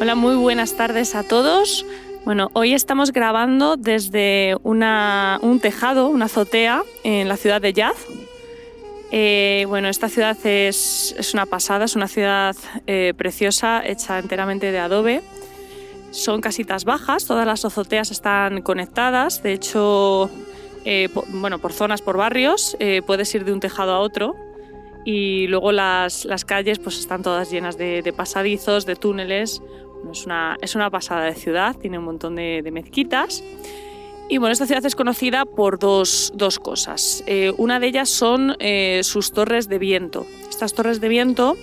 Hola, muy buenas tardes a todos. Bueno, hoy estamos grabando desde un tejado, una azotea en la ciudad de Yaz. Eh, bueno, esta ciudad es, una pasada, es una ciudad eh, preciosa, hecha enteramente de adobe. Son casitas bajas, todas las azoteas están conectadas, de hecho, eh, bueno, por zonas, por barrios, puedes ir de un tejado a otro y luego las, calles pues están todas llenas de, pasadizos, de túneles. Es, una, es una pasada de ciudad, tiene un montón de, mezquitas. Y bueno, esta ciudad es conocida por dos, cosas. Eh, una de ellas son eh, sus torres de viento. Estas torres de viento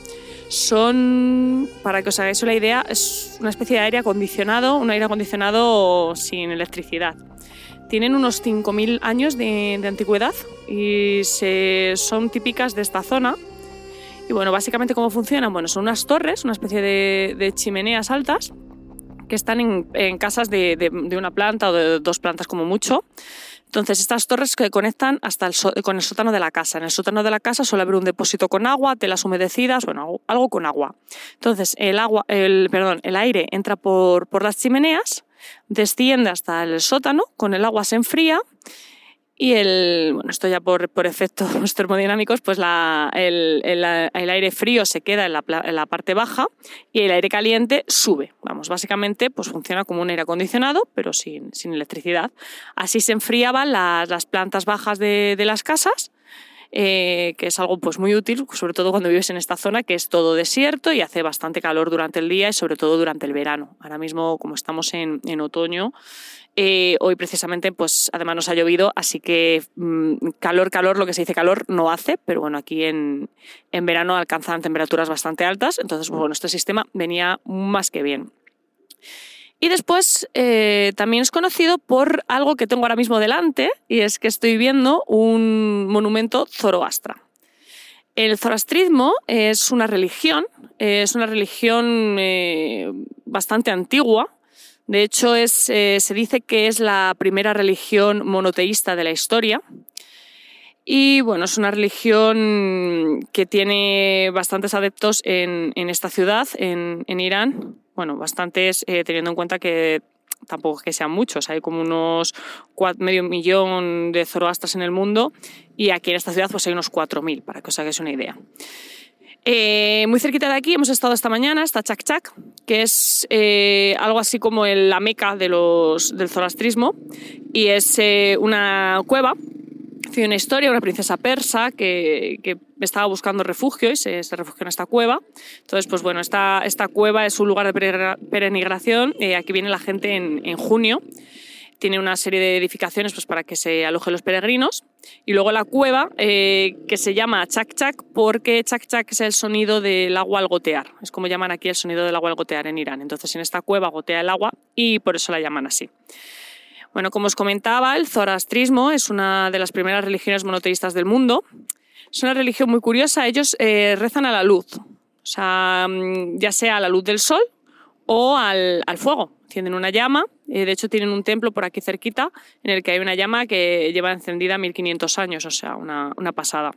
son, para que os hagáis una idea, es una especie de aire acondicionado, un aire acondicionado sin electricidad. Tienen unos 5.000 años de, antigüedad y se, son típicas de esta zona. Y bueno, básicamente cómo funcionan, bueno, son unas torres, una especie de, chimeneas altas que están en, casas de, una planta o de dos plantas como mucho. Entonces, estas torres que conectan hasta con el sótano de la casa. En el sótano de la casa suele haber un depósito con agua, telas humedecidas, bueno, algo con agua. Entonces, el agua, el, perdón, el aire entra por, por las chimeneas desciende hasta el sótano, con el agua se enfría y el, bueno, esto ya por, por efectos termodinámicos, pues la, el, el, aire frío se queda en la, en la, parte baja y el aire caliente sube. Vamos, básicamente pues funciona como un aire acondicionado, pero sin, sin electricidad. Así se enfriaban las, las plantas bajas de, de las casas eh, que es algo pues muy útil, sobre todo cuando vives en esta zona que es todo desierto y hace bastante calor durante el día y sobre todo durante el verano. Ahora mismo, como estamos en, otoño, eh, hoy precisamente, pues además nos ha llovido, así que mm, calor, calor, lo que se dice calor no hace, pero bueno, aquí en, en verano alcanzan temperaturas bastante altas, entonces bueno, este sistema venía más que bien. Y después eh, también es conocido por algo que tengo ahora mismo delante, y es que estoy viendo un monumento zoroastra. El zoroastrismo es una religión, es una religión eh, bastante antigua. De hecho, es, eh, se dice que es la primera religión monoteísta de la historia. Y bueno, es una religión que tiene bastantes adeptos en, esta ciudad, en, en Irán, bueno, bastantes, eh, teniendo en cuenta que tampoco es que sean muchos, hay como unos medio millón de zoroastras en el mundo y aquí en esta ciudad pues hay unos 4.000, para que os hagáis una idea. Eh, muy cerquita de aquí hemos estado esta mañana, está Chak Chak, que es eh, algo así como la meca de los, del zoroastrismo y es una cueva una historia, una princesa persa que, que estaba buscando refugio y se, refugió en esta cueva. Entonces, pues bueno, esta, esta cueva es un lugar de peregrinación. Eh, aquí viene la gente en, en, junio. Tiene una serie de edificaciones pues, para que se alojen los peregrinos. Y luego la cueva, eh, que se llama Chak Chak, porque Chak Chak es el sonido del agua al gotear. Es como llaman aquí el sonido del agua al gotear en Irán. Entonces, en esta cueva gotea el agua y por eso la llaman así. Bueno, como os comentaba, el zoroastrismo es una de las primeras religiones monoteístas del mundo. Es una religión muy curiosa. Ellos eh, rezan a la luz, o sea, mm, ya sea a la luz del sol o al, fuego. Tienen una llama. Eh, de hecho, tienen un templo por aquí cerquita en el que hay una llama que lleva encendida 1500 años, o sea, una, pasada.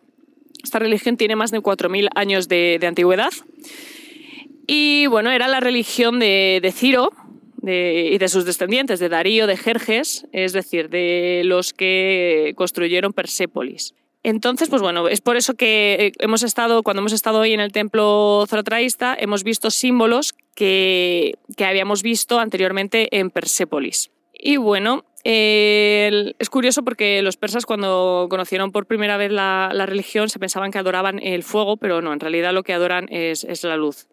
Esta religión tiene más de 4.000 años de, antigüedad. Y bueno, era la religión de Ciro, y de sus descendientes, de Darío, de Jerjes, es decir, de los que construyeron Persépolis. Entonces, pues bueno, es por eso que eh, hemos estado, cuando hemos estado hoy en el templo zorotraísta, hemos visto símbolos que, que habíamos visto anteriormente en Persépolis. Y bueno, es curioso porque los persas cuando conocieron por primera vez la, la, religión se pensaban que adoraban el fuego, pero no, en realidad lo que adoran es, es la luz.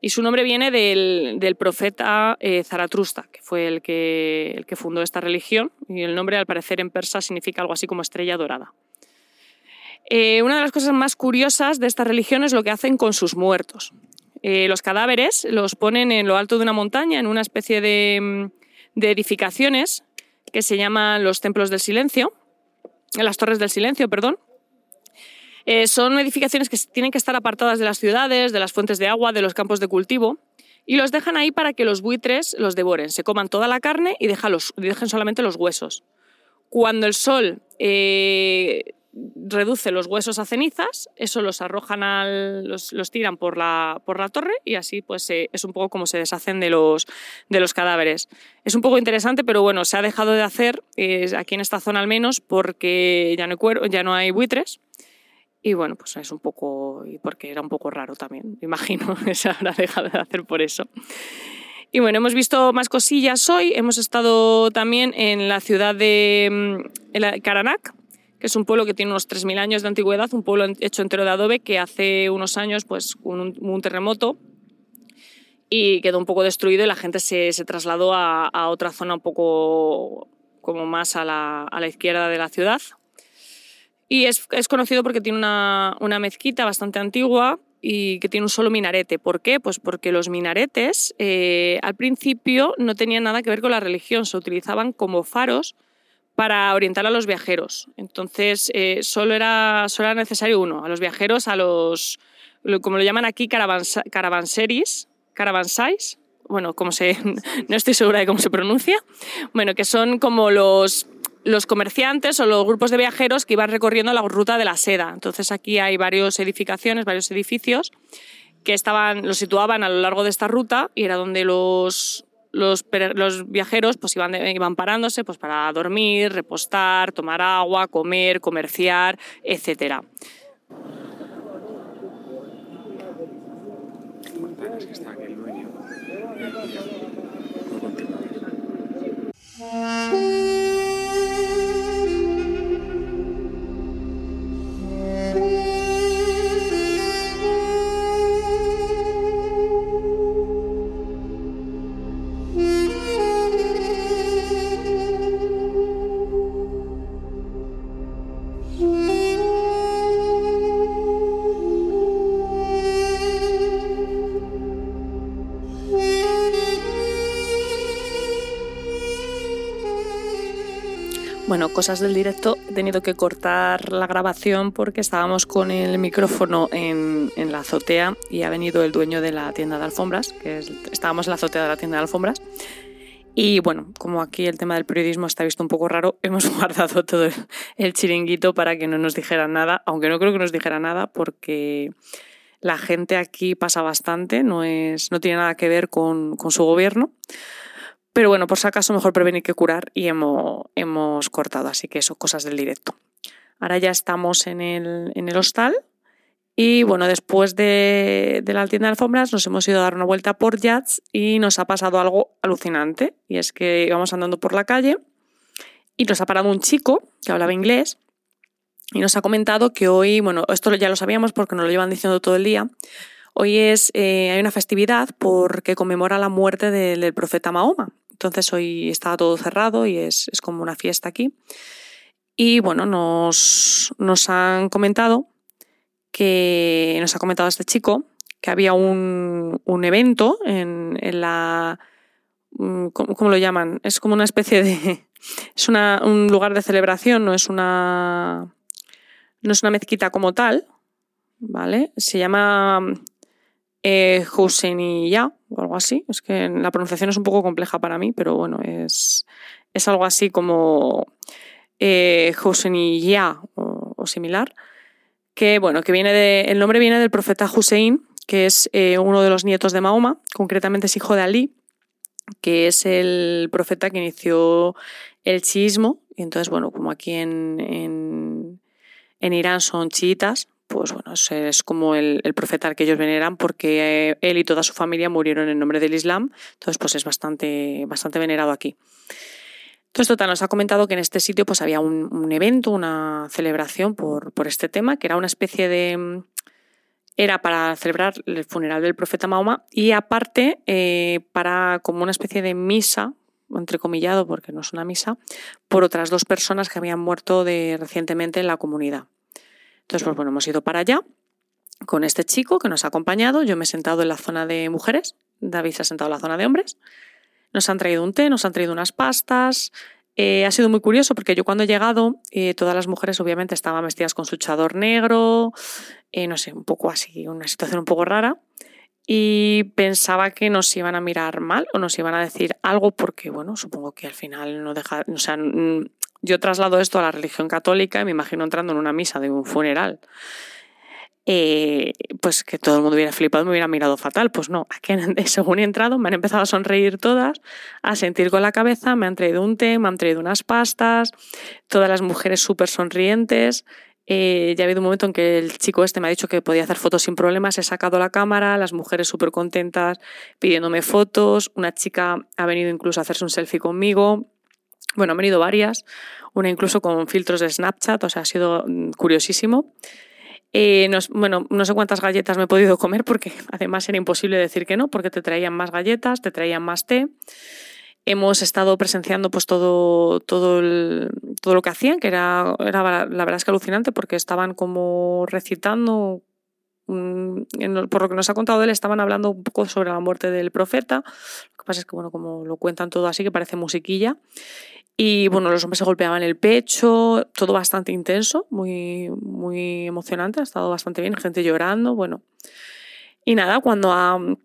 Y su nombre viene del, profeta eh, Zaratrusta, que fue el que, fundó esta religión. Y el nombre, al parecer, en persa significa algo así como estrella dorada. Eh, una de las cosas más curiosas de esta religión es lo que hacen con sus muertos. Eh, los cadáveres los ponen en lo alto de una montaña, en una especie de edificaciones que se llaman los templos del silencio, las torres del silencio, perdón, eh, son edificaciones que tienen que estar apartadas de las ciudades, de las fuentes de agua, de los campos de cultivo, y los dejan ahí para que los buitres los devoren, se coman toda la carne y dejen solamente los huesos. Cuando el sol eh, reduce los huesos a cenizas, eso los arrojan al, los, tiran por la, por la torre y así pues es un poco como se deshacen de los, de los cadáveres. Es un poco interesante, pero bueno, se ha dejado de hacer aquí en esta zona al menos porque ya no hay, ya no hay buitres. Y bueno, pues es un poco, y porque era un poco raro también, imagino que se habrá dejado de hacer por eso. Y bueno, hemos visto más cosillas hoy. Hemos estado también en la ciudad de mm, que es un pueblo que tiene unos 3.000 años de antigüedad, un pueblo hecho entero de adobe que hace unos años pues un, terremoto y quedó un poco destruido y la gente se, se trasladó a, a, otra zona un poco como más a la, a la izquierda de la ciudad. Y es, es conocido porque tiene una, una mezquita bastante antigua y que tiene un solo minarete. ¿Por qué? Pues porque los minaretes eh, al principio no tenían nada que ver con la religión, se utilizaban como faros para orientar a los viajeros. Entonces, eh, solo, era, solo era necesario uno, a los viajeros, a los, como lo llaman aquí, caravanseris, caravansais, bueno, como se, no estoy segura de cómo se pronuncia, bueno, que son como los, los comerciantes o los grupos de viajeros que iban recorriendo la ruta de la seda. Entonces aquí hay varias edificaciones, varios edificios que estaban, los situaban a lo largo de esta ruta y era donde los, los, viajeros pues iban, iban parándose pues para dormir, repostar, tomar agua, comer, comerciar, etc. Bueno, cosas del directo, he tenido que cortar la grabación porque estábamos con el micrófono en, la azotea y ha venido el dueño de la tienda de alfombras, estábamos en la azotea de la tienda de alfombras. Y bueno, como aquí el tema del periodismo está visto un poco raro, hemos guardado todo el, chiringuito para que no nos dijeran nada, aunque no creo que nos dijera nada porque la gente aquí pasa bastante, no, es, no tiene nada que ver con su gobierno. Pero bueno, por si acaso mejor prevenir que curar y hemos, hemos cortado, así que eso, cosas del directo. Ahora ya estamos en el, en el hostal y bueno, después de, la tienda de alfombras nos hemos ido a dar una vuelta por Jazz y nos ha pasado algo alucinante. Y es que íbamos andando por la calle y nos ha parado un chico que hablaba inglés y nos ha comentado que hoy, bueno, esto ya lo sabíamos porque nos lo llevan diciendo todo el día, hoy es, eh, hay una festividad porque conmemora la muerte del profeta Mahoma. Entonces hoy está todo cerrado y es, como una fiesta aquí. Y bueno, nos, nos, han comentado que nos ha comentado este chico que había un, evento en, la. Mm, ¿cómo, lo llaman? Es como una especie de. Es un lugar de celebración, no es una. No es una mezquita como tal, ¿vale? Se llama eh, o algo así. Es que la pronunciación es un poco compleja para mí, pero bueno, es, es algo así como eh, ya o, similar. Que bueno, que viene de, el nombre viene del profeta Hussein, que es eh, uno de los nietos de Mahoma, concretamente es hijo de Ali, que es el profeta que inició el chiismo. Y entonces, bueno, como aquí en, en, en Irán son chiitas, pues bueno, es como el, profeta al que ellos veneran porque él y toda su familia murieron en nombre del Islam, entonces pues es bastante, bastante venerado aquí. Entonces, total, nos ha comentado que en este sitio pues había un, evento, una celebración por, por, este tema, que era una especie de... Era para celebrar el funeral del profeta Mahoma y aparte eh, para como una especie de misa, entrecomillado porque no es una misa, por otras dos personas que habían muerto de, recientemente en la comunidad. Entonces, pues bueno, hemos ido para allá con este chico que nos ha acompañado. Yo me he sentado en la zona de mujeres, David se ha sentado en la zona de hombres. Nos han traído un té, nos han traído unas pastas. Eh, ha sido muy curioso porque yo cuando he llegado, eh, todas las mujeres obviamente estaban vestidas con su chador negro, eh, no sé, un poco así, una situación un poco rara. Y pensaba que nos iban a mirar mal o nos iban a decir algo porque, bueno, supongo que al final no deja, yo traslado esto a la religión católica y me imagino entrando en una misa de un funeral. Eh, pues que todo el mundo hubiera flipado, me hubiera mirado fatal. Pues no, aquí según he entrado me han empezado a sonreír todas, a sentir con la cabeza, me han traído un té, me han traído unas pastas, todas las mujeres súper sonrientes. Eh, ya ha habido un momento en que el chico este me ha dicho que podía hacer fotos sin problemas, he sacado la cámara, las mujeres súper contentas pidiéndome fotos, una chica ha venido incluso a hacerse un selfie conmigo, bueno, han venido varias, una incluso con filtros de Snapchat, o sea, ha sido mm, curiosísimo. Eh, bueno, no sé cuántas galletas me he podido comer porque además era imposible decir que no, porque te traían más galletas, te traían más té. Hemos estado presenciando pues todo, todo, todo lo que hacían, que era, era la verdad es que alucinante porque estaban como recitando, por lo que nos ha contado él, estaban hablando un poco sobre la muerte del profeta. Lo que pasa es que, bueno, como lo cuentan todo así, que parece musiquilla. Y bueno, los hombres se golpeaban el pecho, todo bastante intenso, muy, muy emocionante, ha estado bastante bien, gente llorando, bueno. Y nada, cuando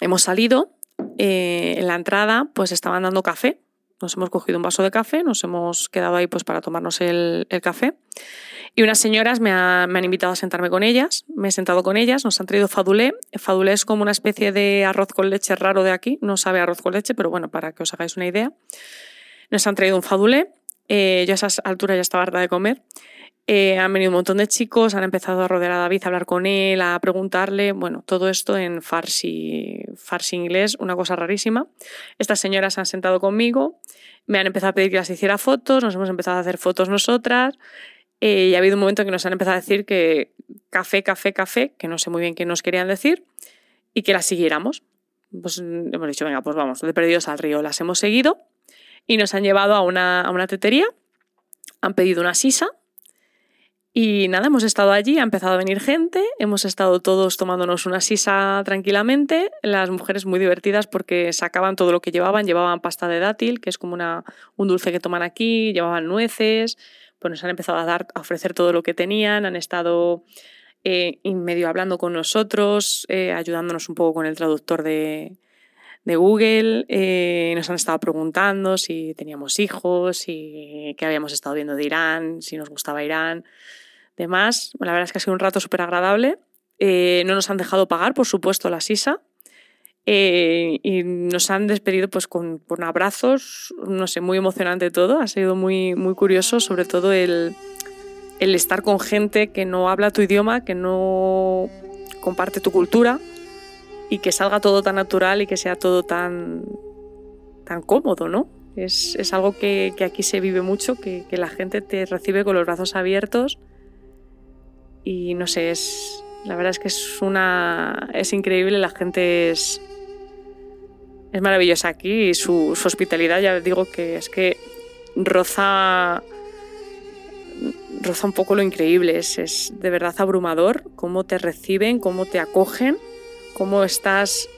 hemos salido, eh, en la entrada pues estaban dando café. Nos hemos cogido un vaso de café, nos hemos quedado ahí pues para tomarnos el, café. Y unas señoras me, han invitado a sentarme con ellas, me he sentado con ellas, nos han traído fadulé. Fadulé es como una especie de arroz con leche raro de aquí, no sabe arroz con leche, pero bueno, para que os hagáis una idea. Nos han traído un fadulé, eh, yo a esas alturas ya estaba harta de comer. Eh, han venido un montón de chicos, han empezado a rodear a David, a hablar con él, a preguntarle, bueno, todo esto en farsi, farsi inglés, una cosa rarísima. Estas señoras han sentado conmigo, me han empezado a pedir que las hiciera fotos, nos hemos empezado a hacer fotos nosotras, eh, y ha habido un momento en que nos han empezado a decir que café, café, café, que no sé muy bien qué nos querían decir, y que las siguiéramos. Pues hemos dicho, venga, pues vamos, de perdidos al río. Las hemos seguido y nos han llevado a una, a una tetería, han pedido una sisa y nada, hemos estado allí, ha empezado a venir gente, hemos estado todos tomándonos una sisa tranquilamente, las mujeres muy divertidas porque sacaban todo lo que llevaban, llevaban pasta de dátil, que es como una, un dulce que toman aquí, llevaban nueces, pues nos han empezado a dar, a ofrecer todo lo que tenían, han estado eh, medio hablando con nosotros, eh, ayudándonos un poco con el traductor de, de Google, eh, nos han estado preguntando si teníamos hijos, si qué habíamos estado viendo de Irán, si nos gustaba Irán demás. La verdad es que ha sido un rato súper agradable. Eh, no nos han dejado pagar, por supuesto, la sisa. Eh, y nos han despedido pues con, abrazos, no sé, muy emocionante todo. Ha sido muy, muy curioso, sobre todo el, el estar con gente que no habla tu idioma, que no comparte tu cultura y que salga todo tan natural y que sea todo tan, tan cómodo, ¿no? Es, es algo que, aquí se vive mucho, que la gente te recibe con los brazos abiertos y no sé, es, la verdad es que es una es increíble, la gente es es maravillosa aquí y su, hospitalidad ya digo que es que roza roza un poco lo increíble, es, es de verdad abrumador cómo te reciben, cómo te acogen, cómo estás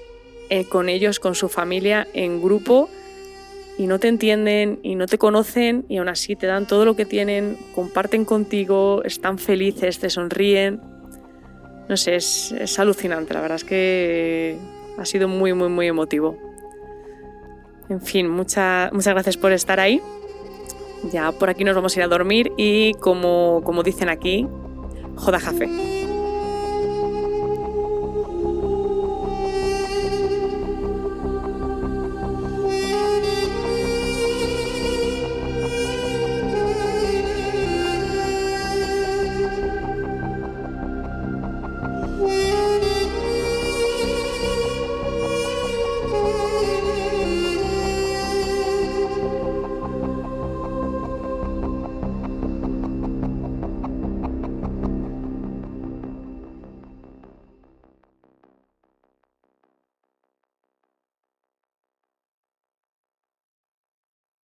eh, con ellos, con su familia en grupo y no te entienden y no te conocen y aún así te dan todo lo que tienen, comparten contigo, están felices, te sonríen. No sé, es, es alucinante, la verdad es que ha sido muy, muy, muy emotivo. En fin, muchas gracias por estar ahí. Ya por aquí nos vamos a ir a dormir y como, como dicen aquí, joda café.